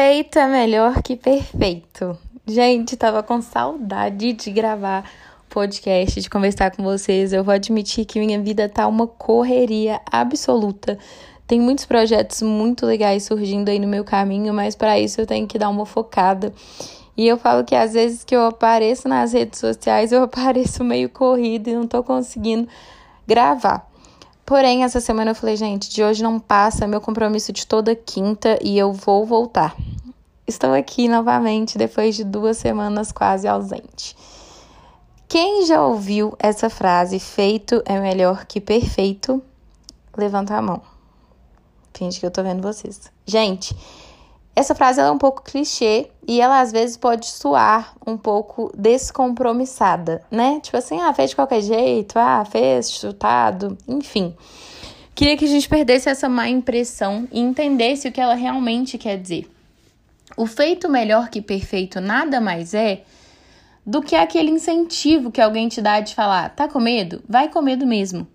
Feito é melhor que perfeito. Gente, tava com saudade de gravar podcast, de conversar com vocês. Eu vou admitir que minha vida tá uma correria absoluta. Tem muitos projetos muito legais surgindo aí no meu caminho, mas para isso eu tenho que dar uma focada. E eu falo que às vezes que eu apareço nas redes sociais, eu apareço meio corrido e não tô conseguindo gravar. Porém, essa semana eu falei, gente, de hoje não passa meu compromisso de toda quinta e eu vou voltar. Estou aqui novamente depois de duas semanas quase ausente. Quem já ouviu essa frase, feito é melhor que perfeito? Levanta a mão. Finge que eu tô vendo vocês. Gente, essa frase é um pouco clichê e ela às vezes pode soar um pouco descompromissada, né? Tipo assim, ah, fez de qualquer jeito, ah, fez chutado, enfim. Queria que a gente perdesse essa má impressão e entendesse o que ela realmente quer dizer. O feito melhor que perfeito nada mais é do que aquele incentivo que alguém te dá de falar: tá com medo? Vai com medo mesmo.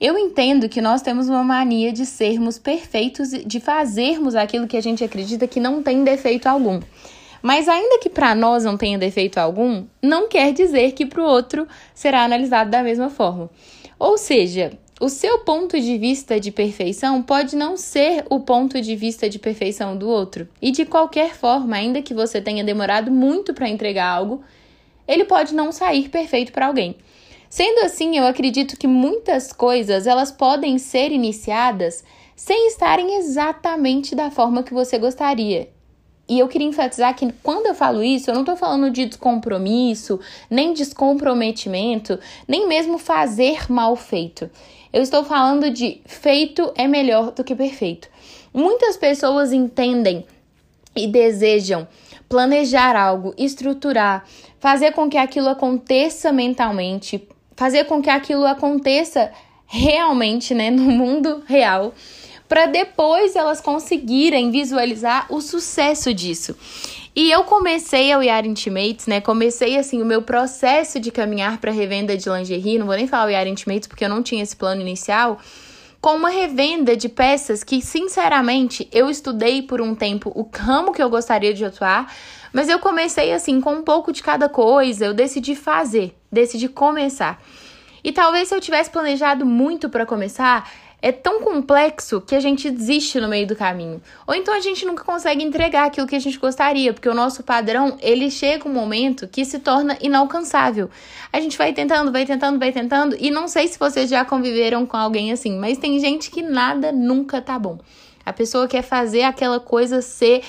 Eu entendo que nós temos uma mania de sermos perfeitos, de fazermos aquilo que a gente acredita que não tem defeito algum. Mas ainda que para nós não tenha defeito algum, não quer dizer que para o outro será analisado da mesma forma. Ou seja, o seu ponto de vista de perfeição pode não ser o ponto de vista de perfeição do outro. E de qualquer forma, ainda que você tenha demorado muito para entregar algo, ele pode não sair perfeito para alguém. Sendo assim, eu acredito que muitas coisas elas podem ser iniciadas sem estarem exatamente da forma que você gostaria. E eu queria enfatizar que quando eu falo isso, eu não estou falando de descompromisso, nem descomprometimento, nem mesmo fazer mal feito. Eu estou falando de feito é melhor do que perfeito. Muitas pessoas entendem e desejam planejar algo, estruturar, fazer com que aquilo aconteça mentalmente, fazer com que aquilo aconteça realmente, né, no mundo real, para depois elas conseguirem visualizar o sucesso disso. E eu comecei a Yara Intimates, né? Comecei assim o meu processo de caminhar para revenda de lingerie, não vou nem falar Yara Intimates porque eu não tinha esse plano inicial, com uma revenda de peças que, sinceramente, eu estudei por um tempo o ramo que eu gostaria de atuar, mas eu comecei assim com um pouco de cada coisa, eu decidi fazer decidi começar. E talvez se eu tivesse planejado muito para começar, é tão complexo que a gente desiste no meio do caminho. Ou então a gente nunca consegue entregar aquilo que a gente gostaria, porque o nosso padrão, ele chega um momento que se torna inalcançável. A gente vai tentando, vai tentando, vai tentando, e não sei se vocês já conviveram com alguém assim, mas tem gente que nada nunca tá bom. A pessoa quer fazer aquela coisa ser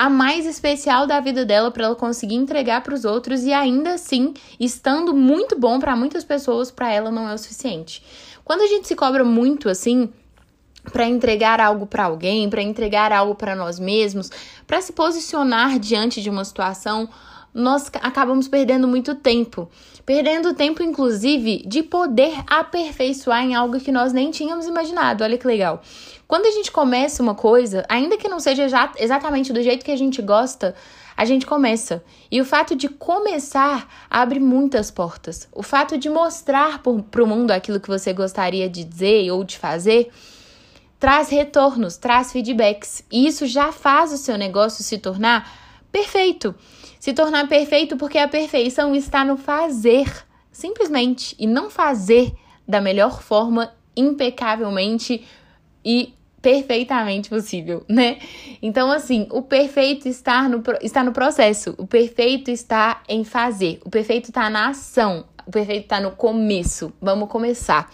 a mais especial da vida dela para ela conseguir entregar para os outros e ainda assim, estando muito bom para muitas pessoas, para ela não é o suficiente. Quando a gente se cobra muito assim, para entregar algo para alguém, para entregar algo para nós mesmos, para se posicionar diante de uma situação, nós acabamos perdendo muito tempo. Perdendo tempo, inclusive, de poder aperfeiçoar em algo que nós nem tínhamos imaginado. Olha que legal. Quando a gente começa uma coisa, ainda que não seja exatamente do jeito que a gente gosta, a gente começa. E o fato de começar abre muitas portas. O fato de mostrar para o mundo aquilo que você gostaria de dizer ou de fazer traz retornos, traz feedbacks. E isso já faz o seu negócio se tornar perfeito. Se tornar perfeito porque a perfeição está no fazer, simplesmente, e não fazer da melhor forma, impecavelmente e perfeitamente possível, né? Então, assim, o perfeito está no, está no processo, o perfeito está em fazer, o perfeito está na ação, o perfeito está no começo. Vamos começar,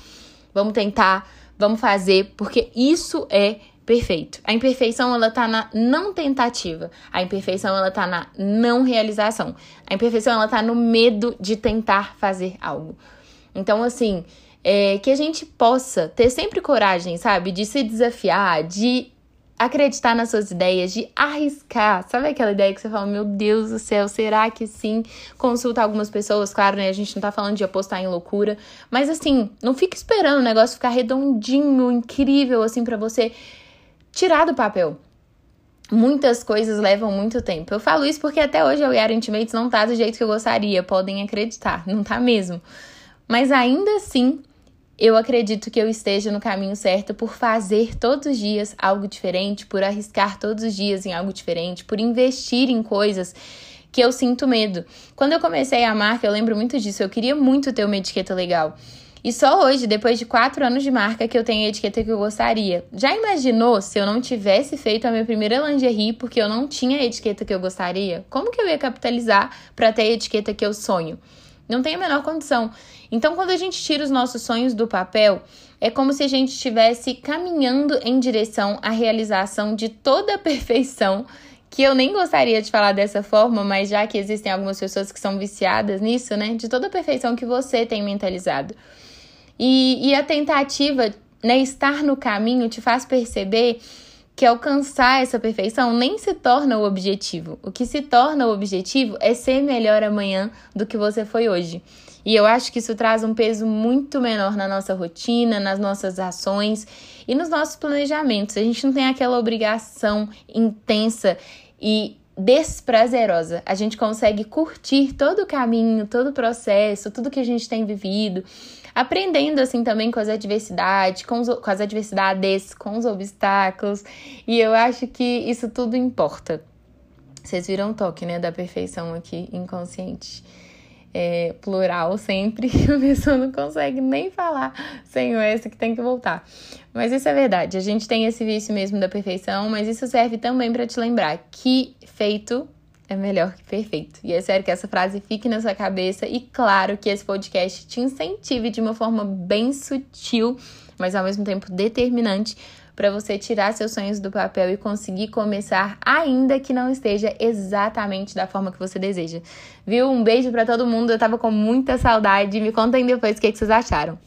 vamos tentar, vamos fazer, porque isso é perfeito. A imperfeição ela tá na não tentativa. A imperfeição ela tá na não realização. A imperfeição ela tá no medo de tentar fazer algo. Então assim, é, que a gente possa ter sempre coragem, sabe, de se desafiar, de acreditar nas suas ideias, de arriscar. Sabe aquela ideia que você fala, meu Deus do céu, será que sim? Consulta algumas pessoas, claro, né? A gente não tá falando de apostar em loucura, mas assim, não fica esperando o negócio ficar redondinho, incrível, assim, para você tirar do papel. Muitas coisas levam muito tempo. Eu falo isso porque até hoje o Yara Intimates não tá do jeito que eu gostaria, podem acreditar, não tá mesmo. Mas ainda assim, eu acredito que eu esteja no caminho certo por fazer todos os dias algo diferente, por arriscar todos os dias em algo diferente, por investir em coisas que eu sinto medo. Quando eu comecei a marca, eu lembro muito disso, eu queria muito ter uma etiqueta legal. E só hoje, depois de quatro anos de marca, que eu tenho a etiqueta que eu gostaria. Já imaginou se eu não tivesse feito a minha primeira lingerie porque eu não tinha a etiqueta que eu gostaria? Como que eu ia capitalizar para ter a etiqueta que eu sonho? Não tem a menor condição. Então, quando a gente tira os nossos sonhos do papel, é como se a gente estivesse caminhando em direção à realização de toda a perfeição. Que eu nem gostaria de falar dessa forma, mas já que existem algumas pessoas que são viciadas nisso, né? De toda a perfeição que você tem mentalizado. E, e a tentativa, né, estar no caminho, te faz perceber que alcançar essa perfeição nem se torna o objetivo. O que se torna o objetivo é ser melhor amanhã do que você foi hoje. E eu acho que isso traz um peso muito menor na nossa rotina, nas nossas ações e nos nossos planejamentos. A gente não tem aquela obrigação intensa e desprazerosa. A gente consegue curtir todo o caminho, todo o processo, tudo que a gente tem vivido aprendendo assim também com as adversidades, com, os, com as adversidades, com os obstáculos. E eu acho que isso tudo importa. Vocês viram o toque, né, da perfeição aqui, inconsciente. É, plural sempre, a pessoa não consegue nem falar sem o S que tem que voltar. Mas isso é verdade, a gente tem esse vício mesmo da perfeição, mas isso serve também para te lembrar que feito é melhor que perfeito. E é sério que essa frase fique na sua cabeça e claro que esse podcast te incentive de uma forma bem sutil, mas ao mesmo tempo determinante para você tirar seus sonhos do papel e conseguir começar, ainda que não esteja exatamente da forma que você deseja. Viu? Um beijo para todo mundo. Eu tava com muita saudade. Me contem depois o que, que vocês acharam.